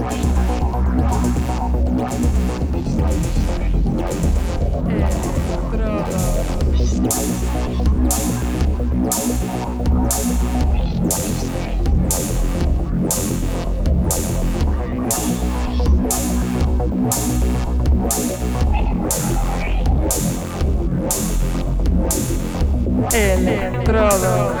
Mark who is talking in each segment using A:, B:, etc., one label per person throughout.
A: Estrada. Electrodos.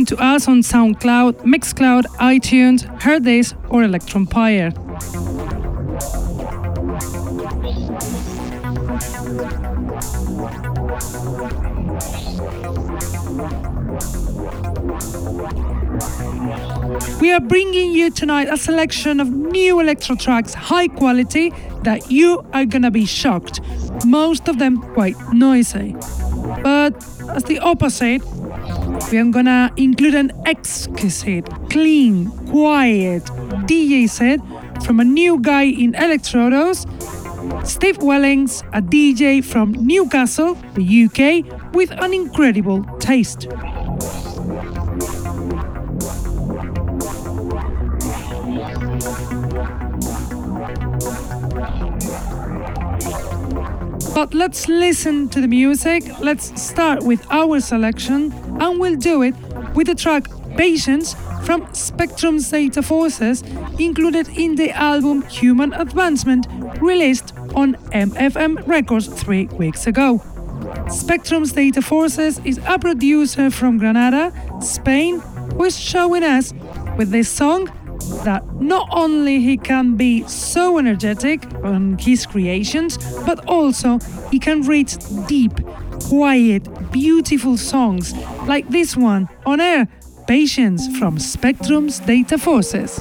A: Listen to us on SoundCloud, Mixcloud, iTunes, Hearthis, or Electronpire. We are bringing you tonight a selection of new electro tracks, high quality, that you are gonna be shocked. Most of them quite noisy. But as the opposite, we are gonna include an exquisite, clean, quiet DJ set from a new guy in Electrodos, Steve Wellings, a DJ from Newcastle, the UK, with an incredible taste. But let's listen to the music. Let's start with our selection, and we'll do it with the track Patience from Spectrum's Data Forces, included in the album Human Advancement, released on MFM Records three weeks ago. Spectrum's Data Forces is a producer from Granada, Spain, who is showing us with this song that not only he can be so energetic on his creations, but also he can reach deep, quiet, beautiful songs like this one on air, Patience from Spectrum's Data Forces.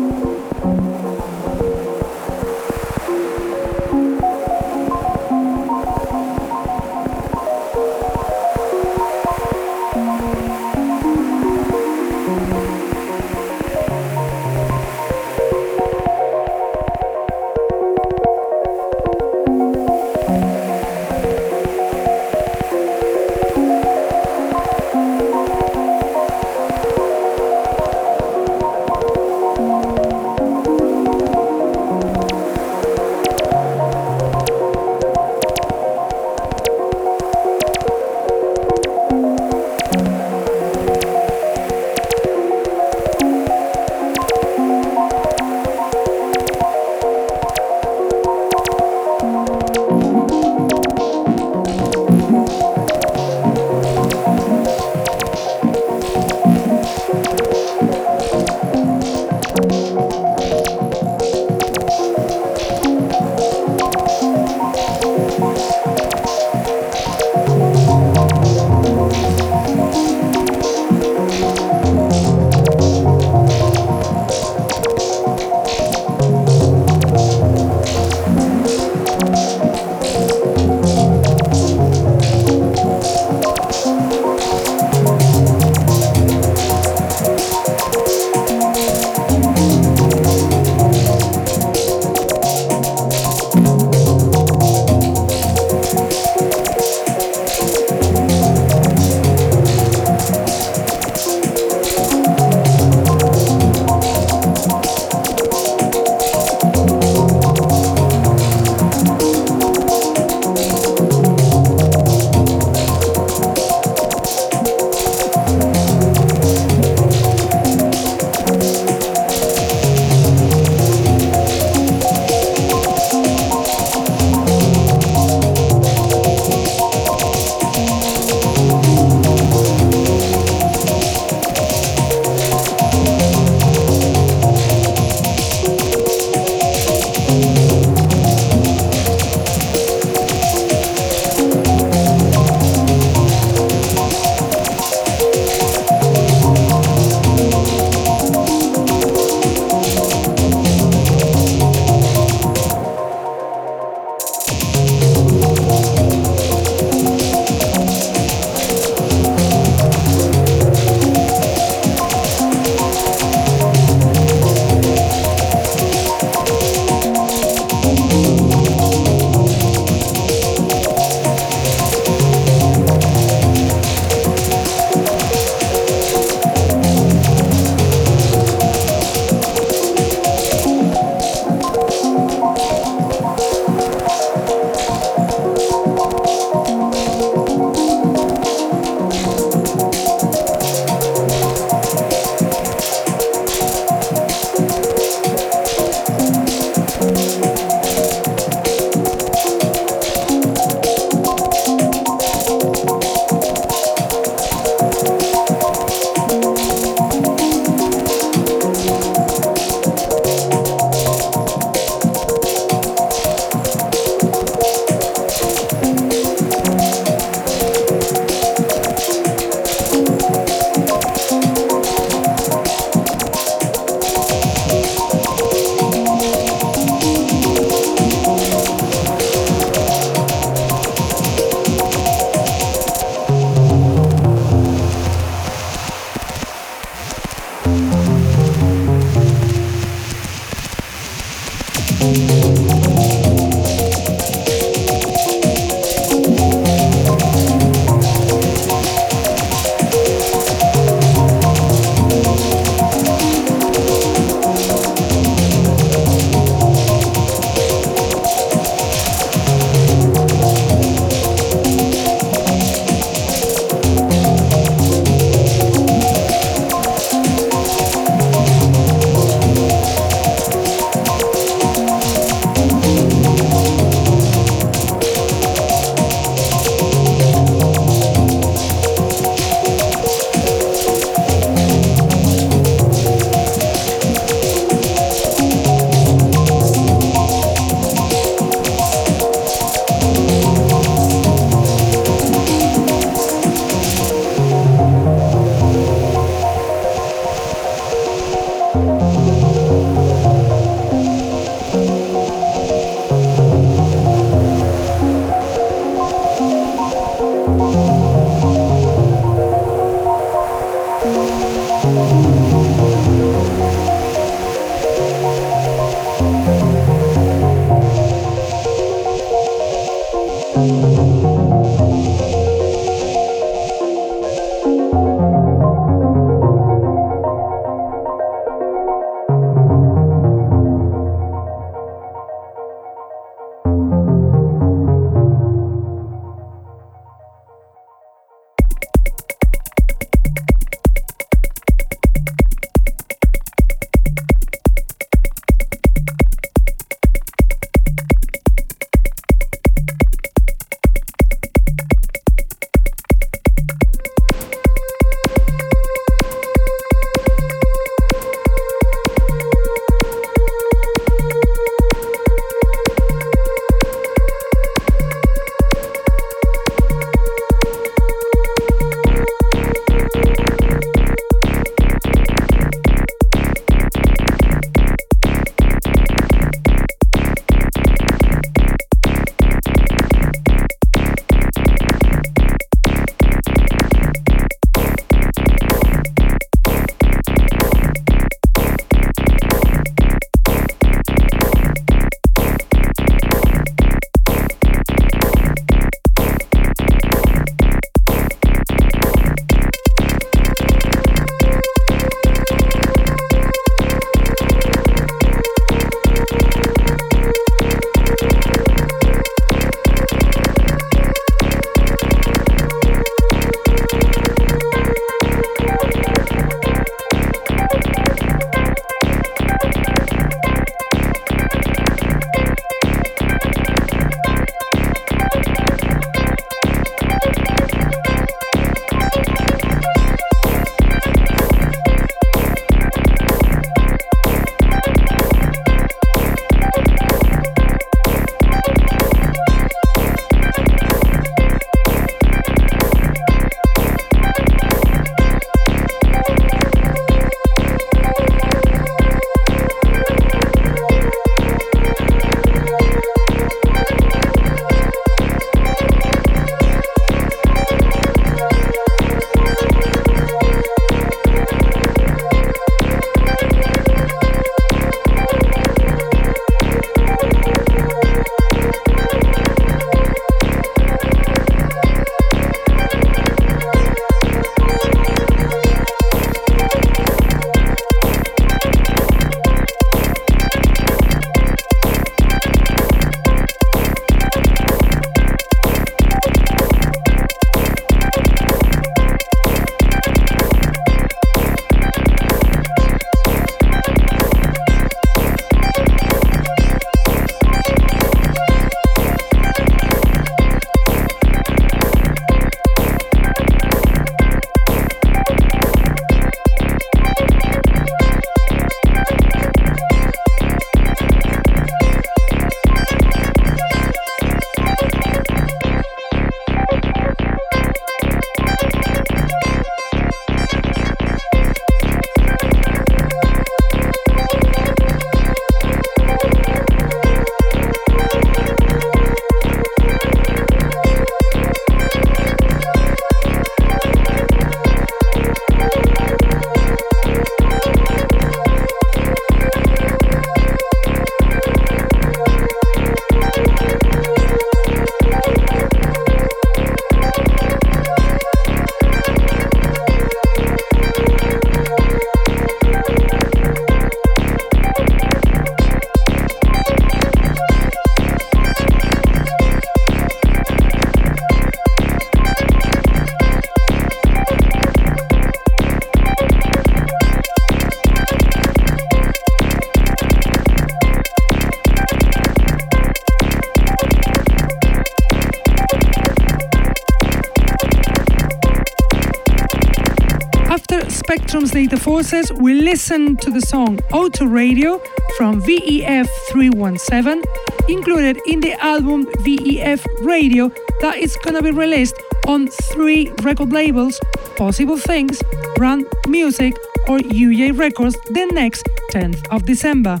A: Data Forces, we listen to the song Auto Radio from VEF 317, included in the album VEF Radio that is gonna be released on three record labels Possible Things, Brand Music, or UJ Records the next 10th of December.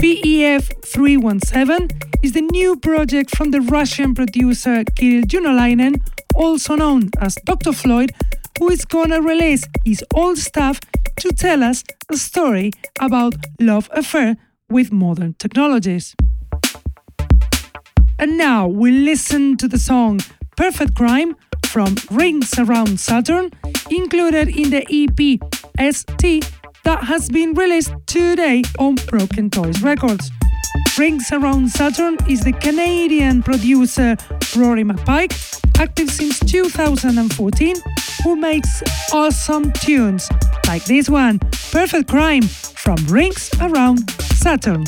A: VEF 317 is the new project from the Russian producer Kirill Junolainen, also known as Dr. Floyd, who is gonna release his old stuff to tell us a story about love affair with modern technologies. And now we listen to the song Perfect Crime from Rings Around Saturn, included in the EP ST that has been released today on Broken Toys Records. Rings Around Saturn is the Canadian producer Rory McPike, active since 2014, who makes awesome tunes like this one, Perfect Crime from Rings Around Saturn.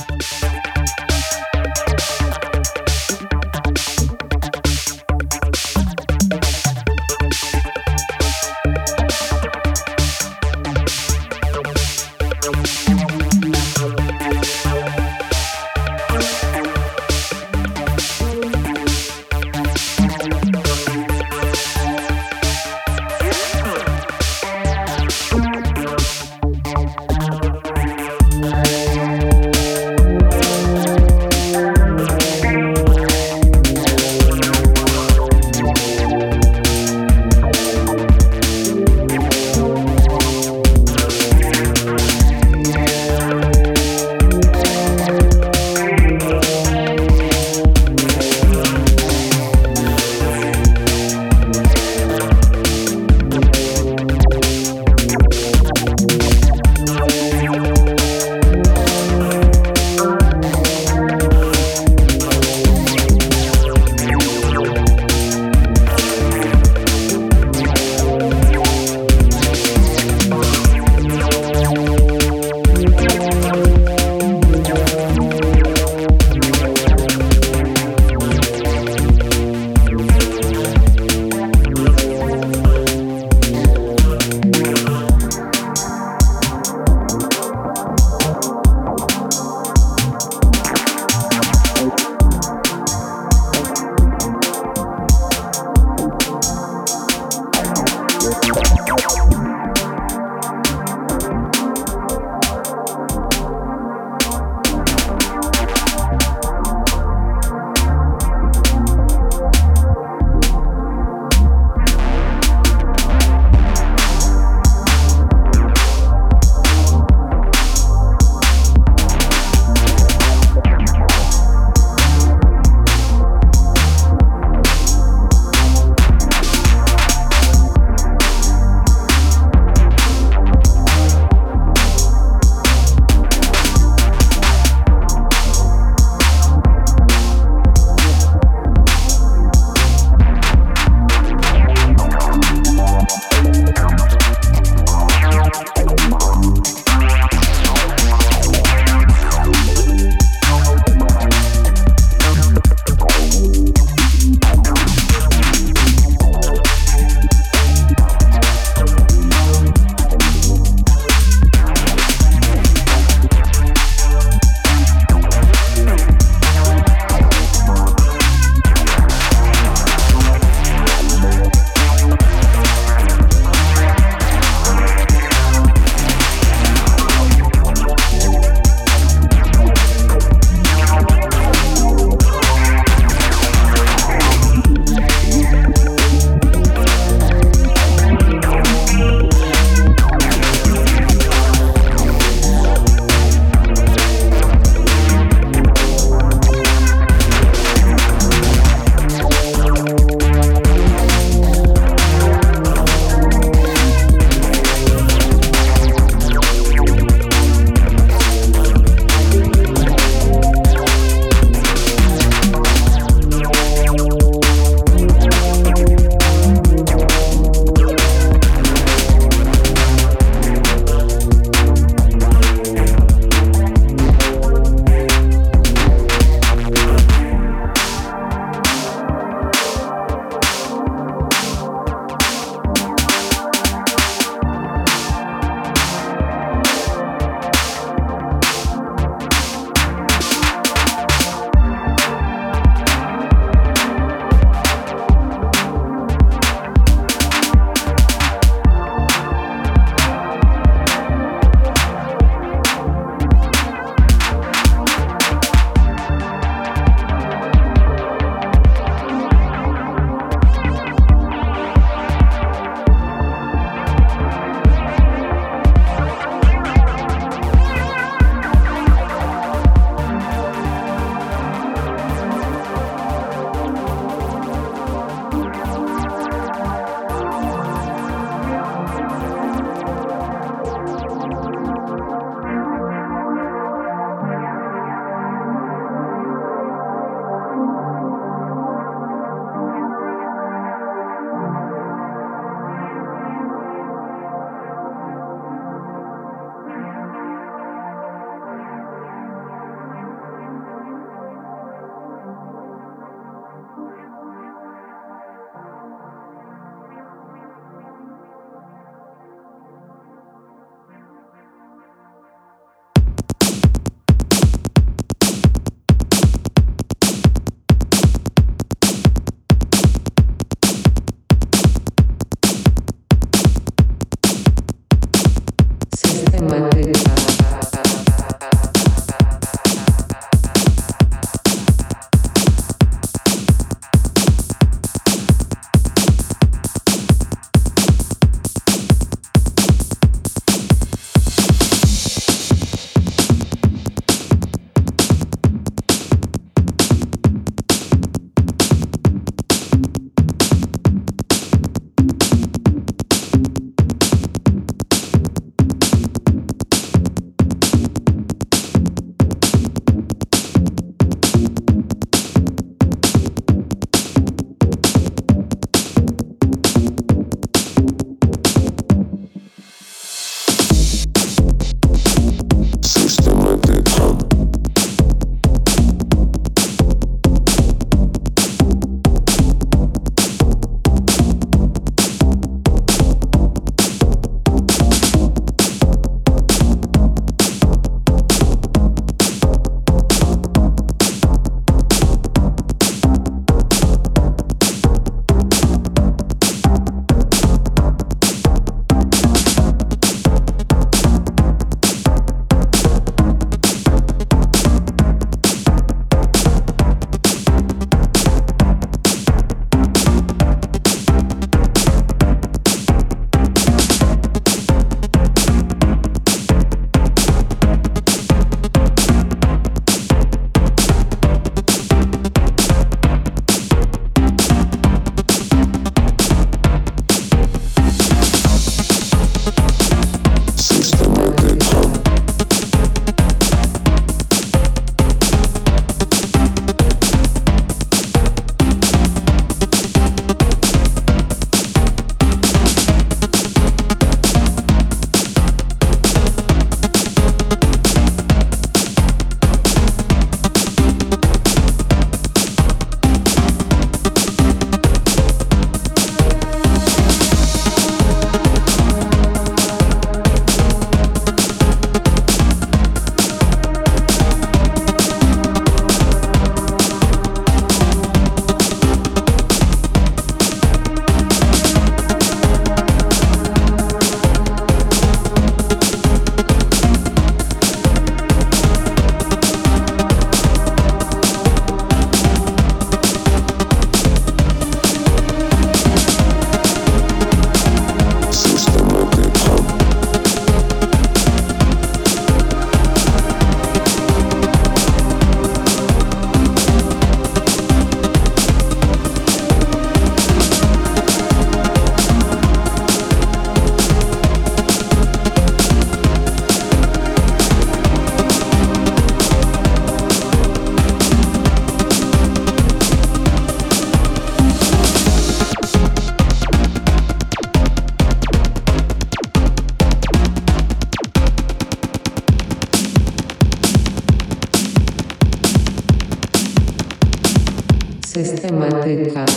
B: matemática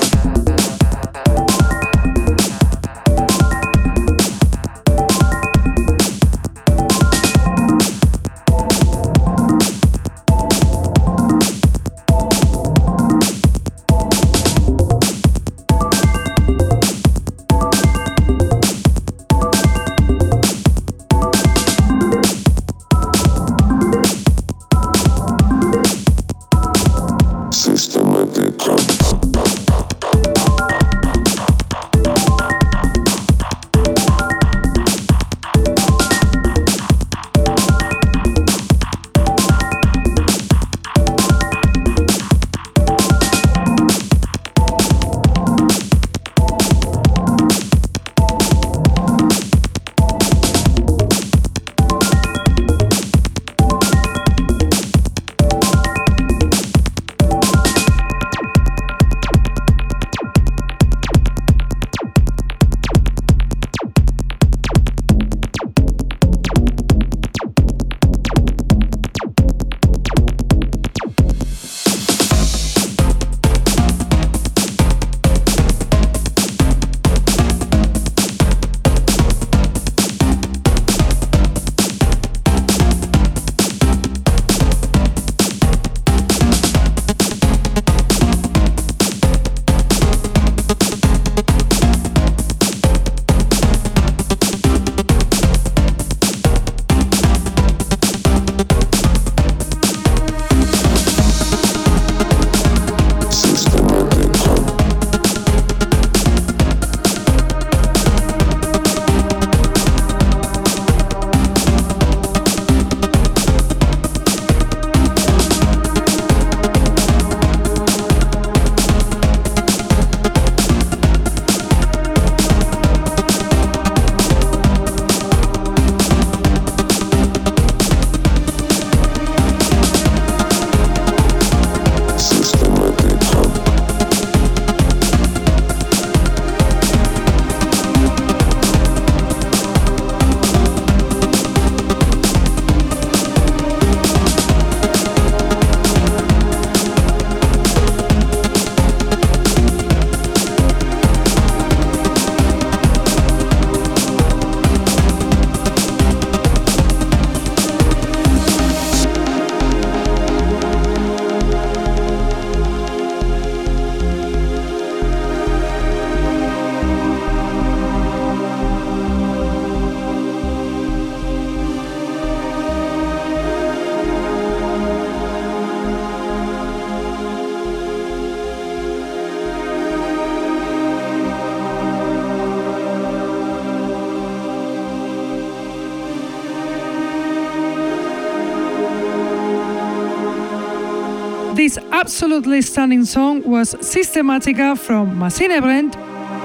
A: absolutely stunning song was Systematica from Machine Brand,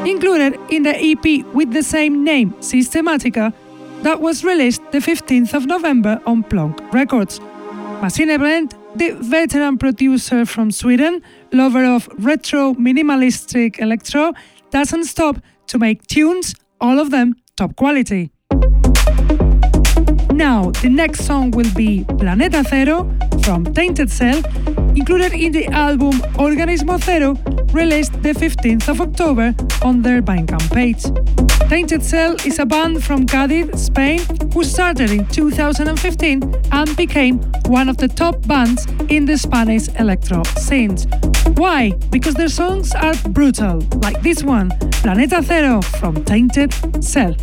A: included in the EP with the same name, Systematica, that was released the 15th of November on Plonk Records. Machine Brand, the veteran producer from Sweden, lover of retro minimalistic electro, doesn't stop to make tunes, all of them top quality. Now, the next song will be Planeta Zero from Tainted Cell included in the album Organismo Zero, released the 15th of October on their Bandcamp page. Tainted Cell is a band from Cádiz, Spain, who started in 2015 and became one of the top bands in the Spanish electro scene. Why? Because their songs are brutal, like this one, Planeta Zero from Tainted Cell.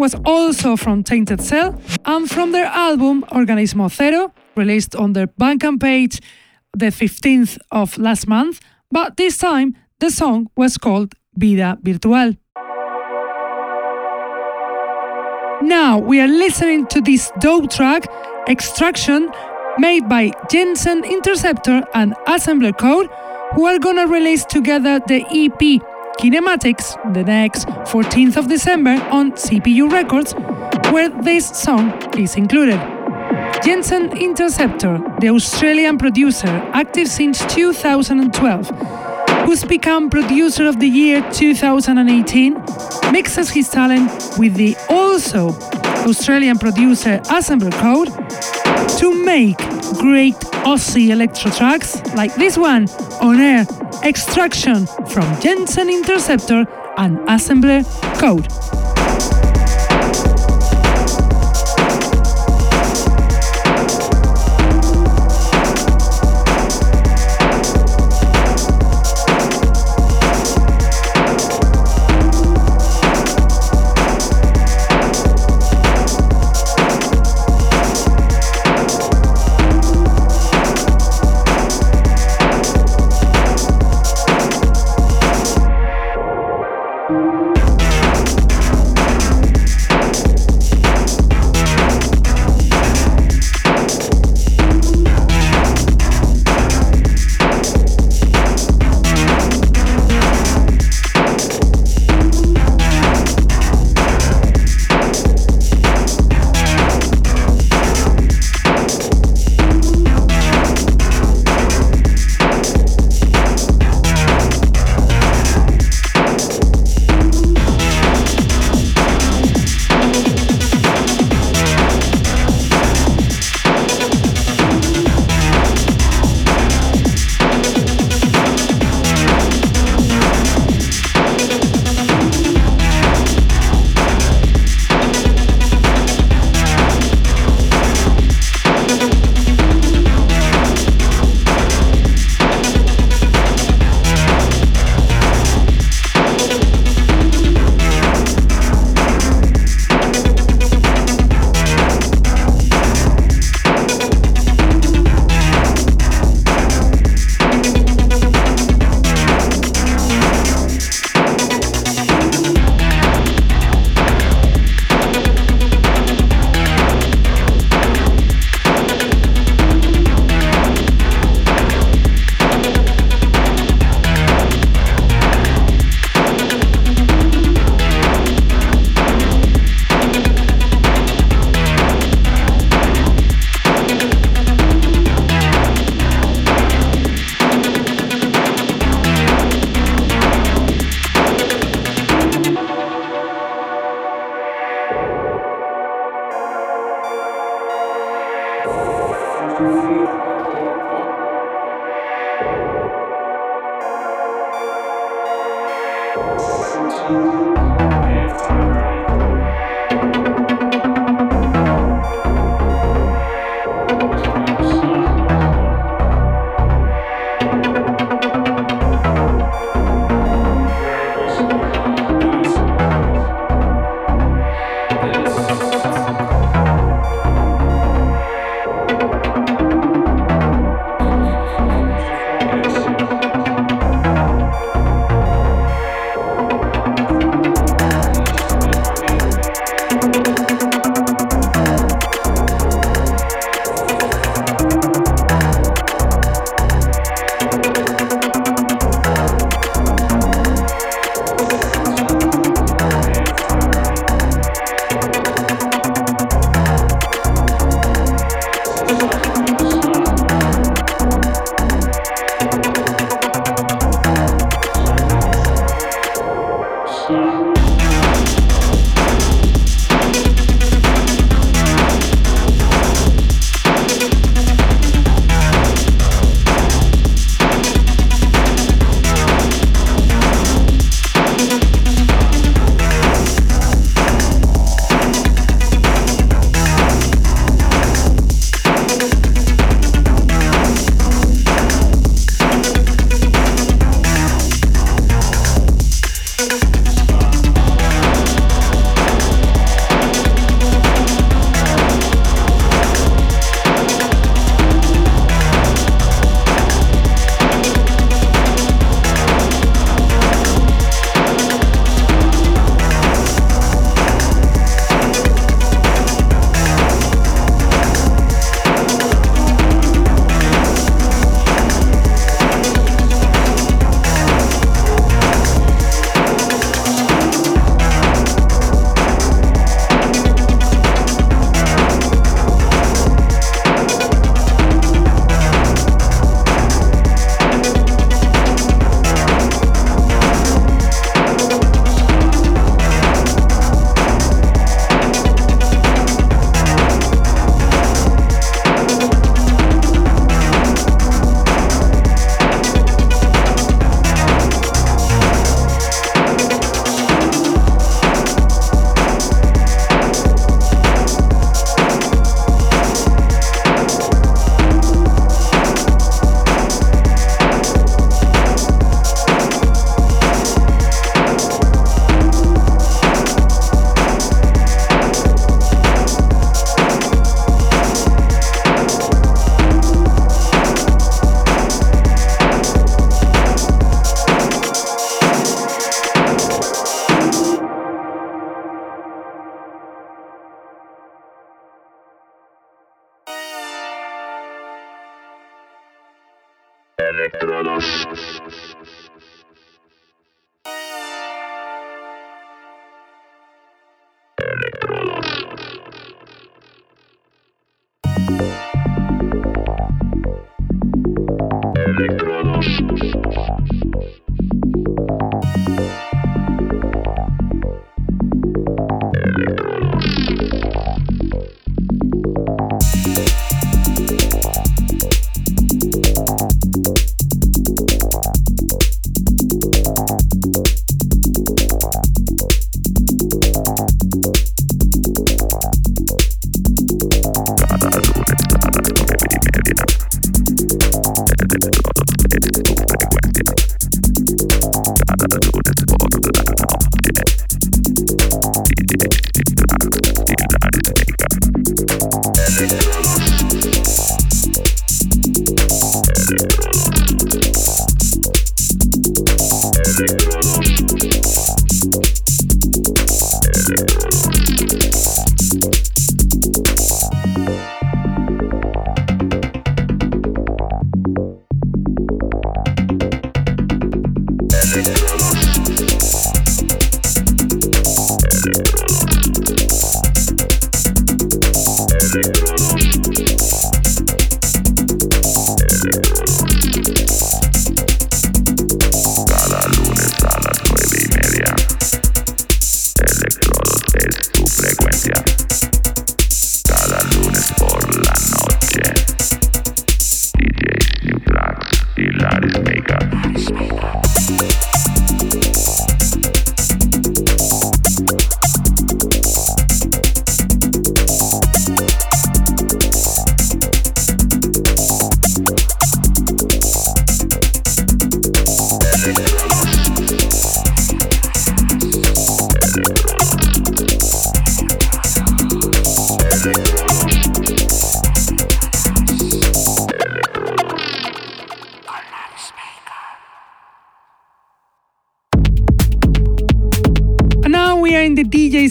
A: Was also from Tainted Cell and from their album Organismo Zero, released on their Bandcamp page the 15th of last month, but this time the song was called Vida Virtual. Now we are listening to this dope track, Extraction, made by Jensen Interceptor and Assembler Code, who are gonna release together the EP Kinematics the next 14th of December on CPU Records, where this song is included. Jensen Interceptor, the Australian producer, active since 2012, who's become Producer of the Year 2018, mixes his talent with the also Australian producer Assembler Code to make great Aussie electro tracks like this one on air Extraction from Jensen Interceptor and Assembler Code.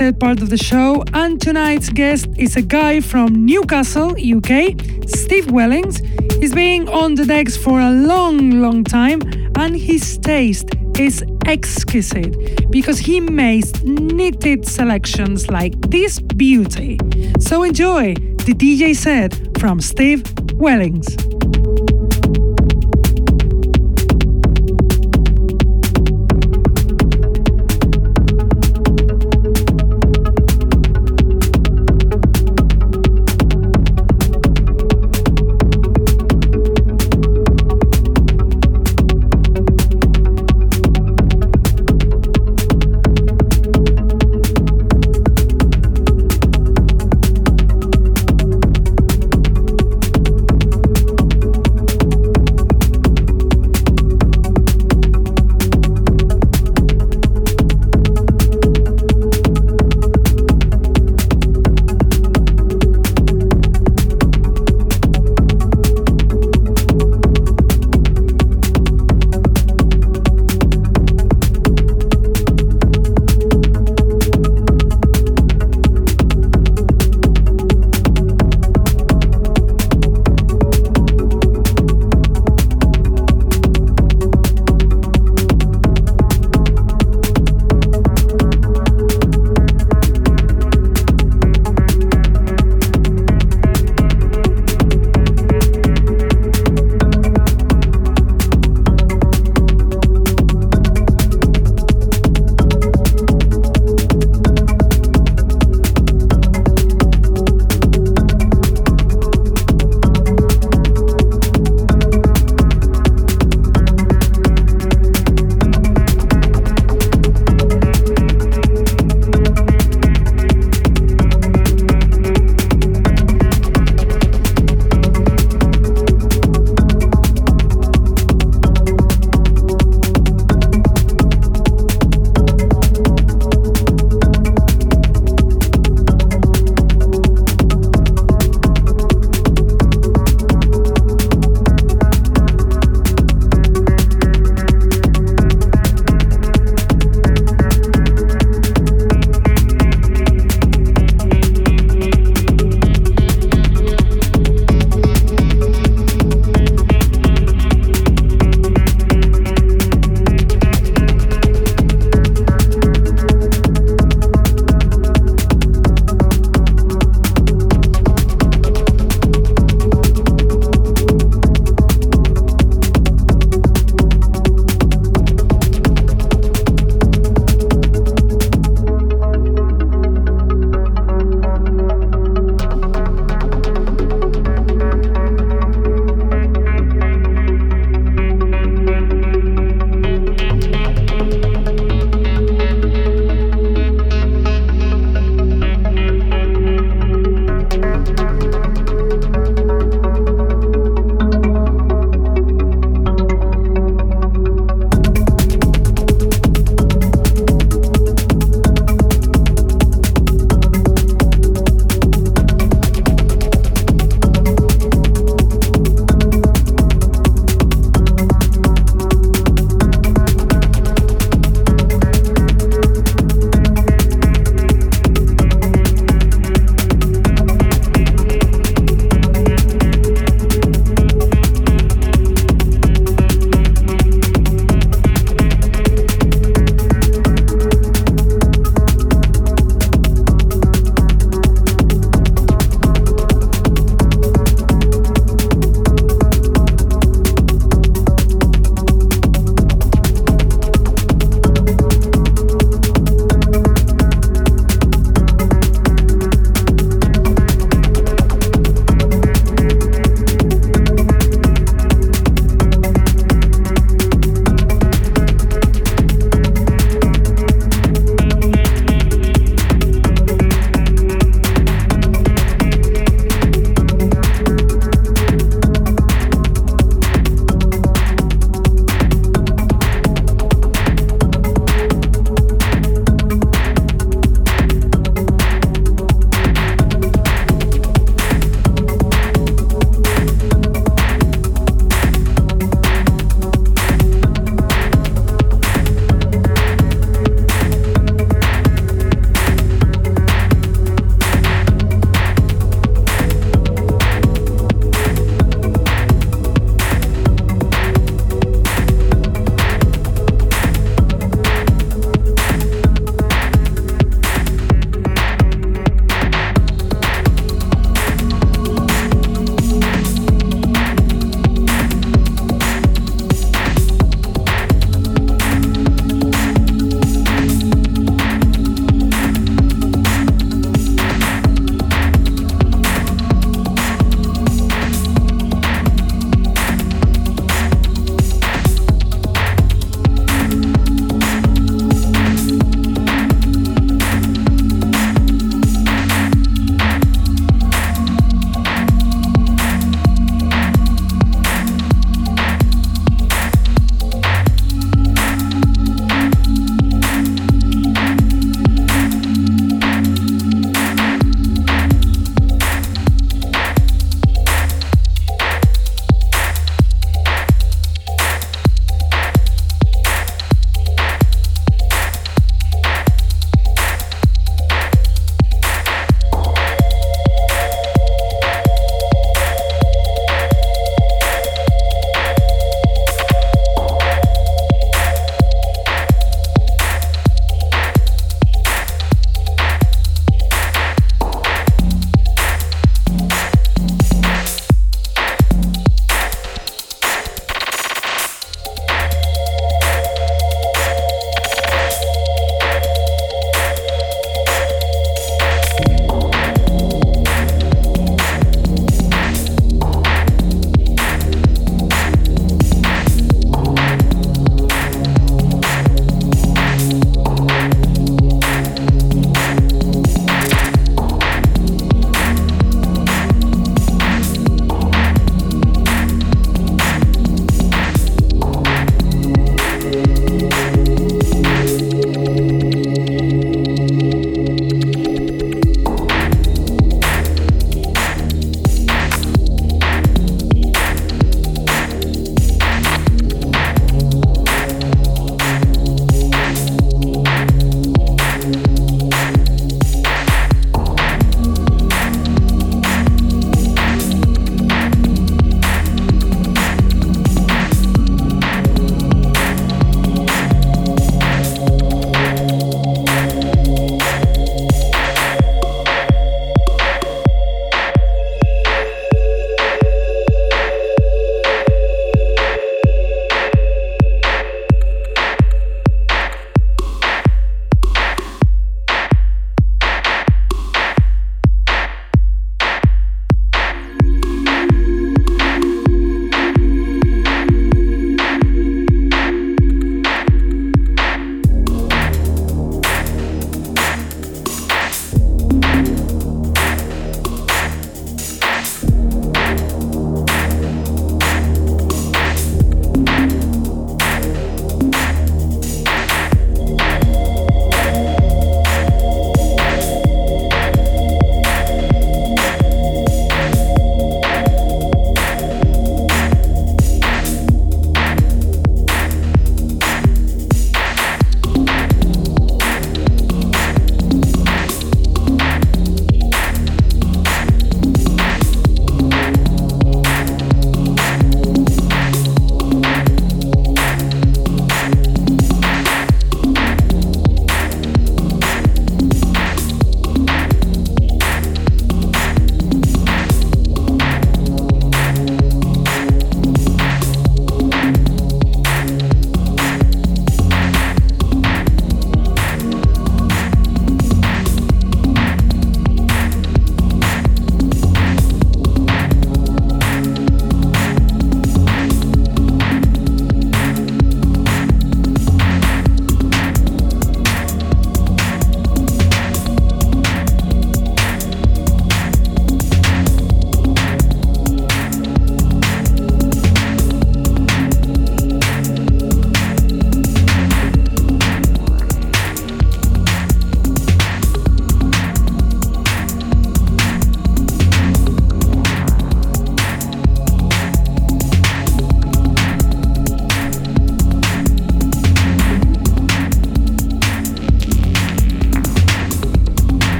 A: Part of the show, and tonight's guest is a guy from Newcastle, UK, Steve Wellings. He's been on the decks for a long, long time, and his taste is exquisite because he makes knitted selections like this beauty. So enjoy the DJ set from Steve Wellings.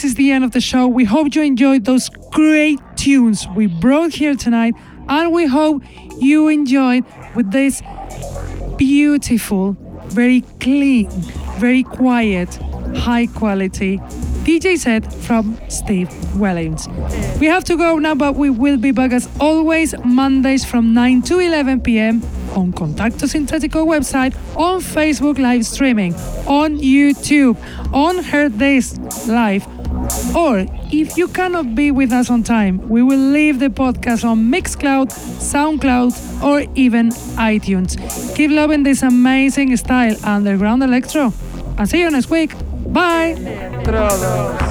A: This is the end of the show. We hope you enjoyed those great tunes we brought here tonight, and we hope you enjoyed with this beautiful, very clean, very quiet, high quality DJ set from Steve Wellings. We have to go now, but we will be back as always Mondays from 9 to 11 p.m. on Contacto Sintetico website, on Facebook live streaming, on YouTube, on Her Days Live. Or if you cannot be with us on time, we will leave the podcast on Mixcloud, SoundCloud, or even iTunes. Keep loving this amazing style, underground electro. I'll see you next week. Bye.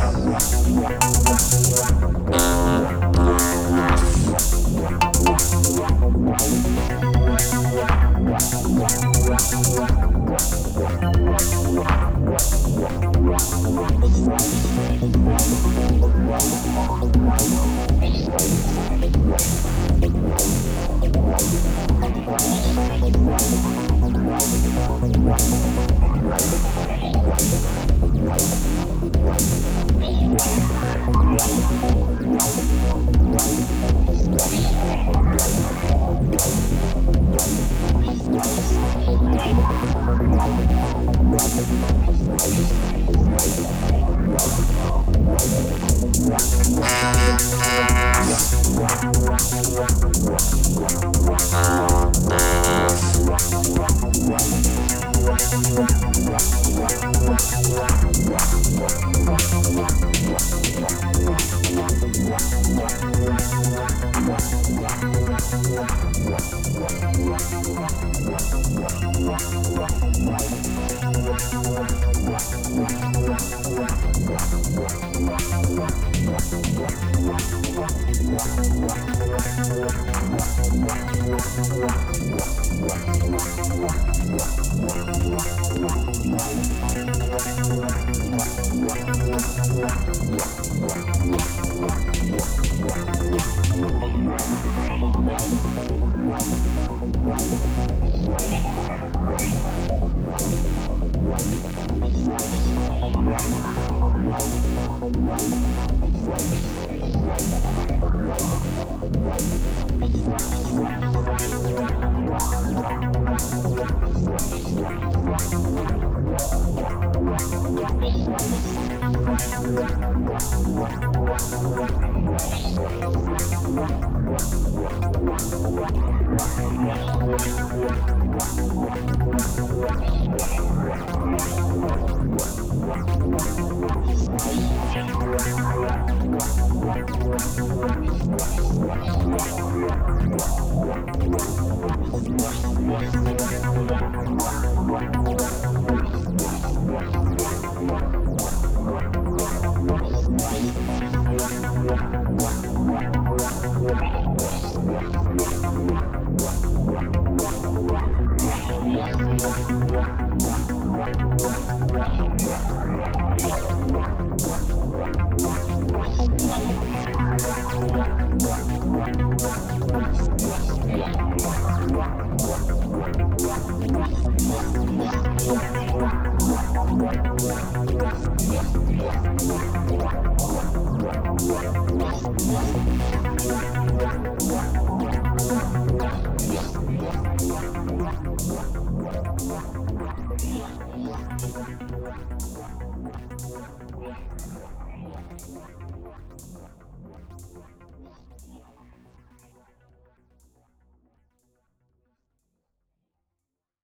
A: Right. Wow.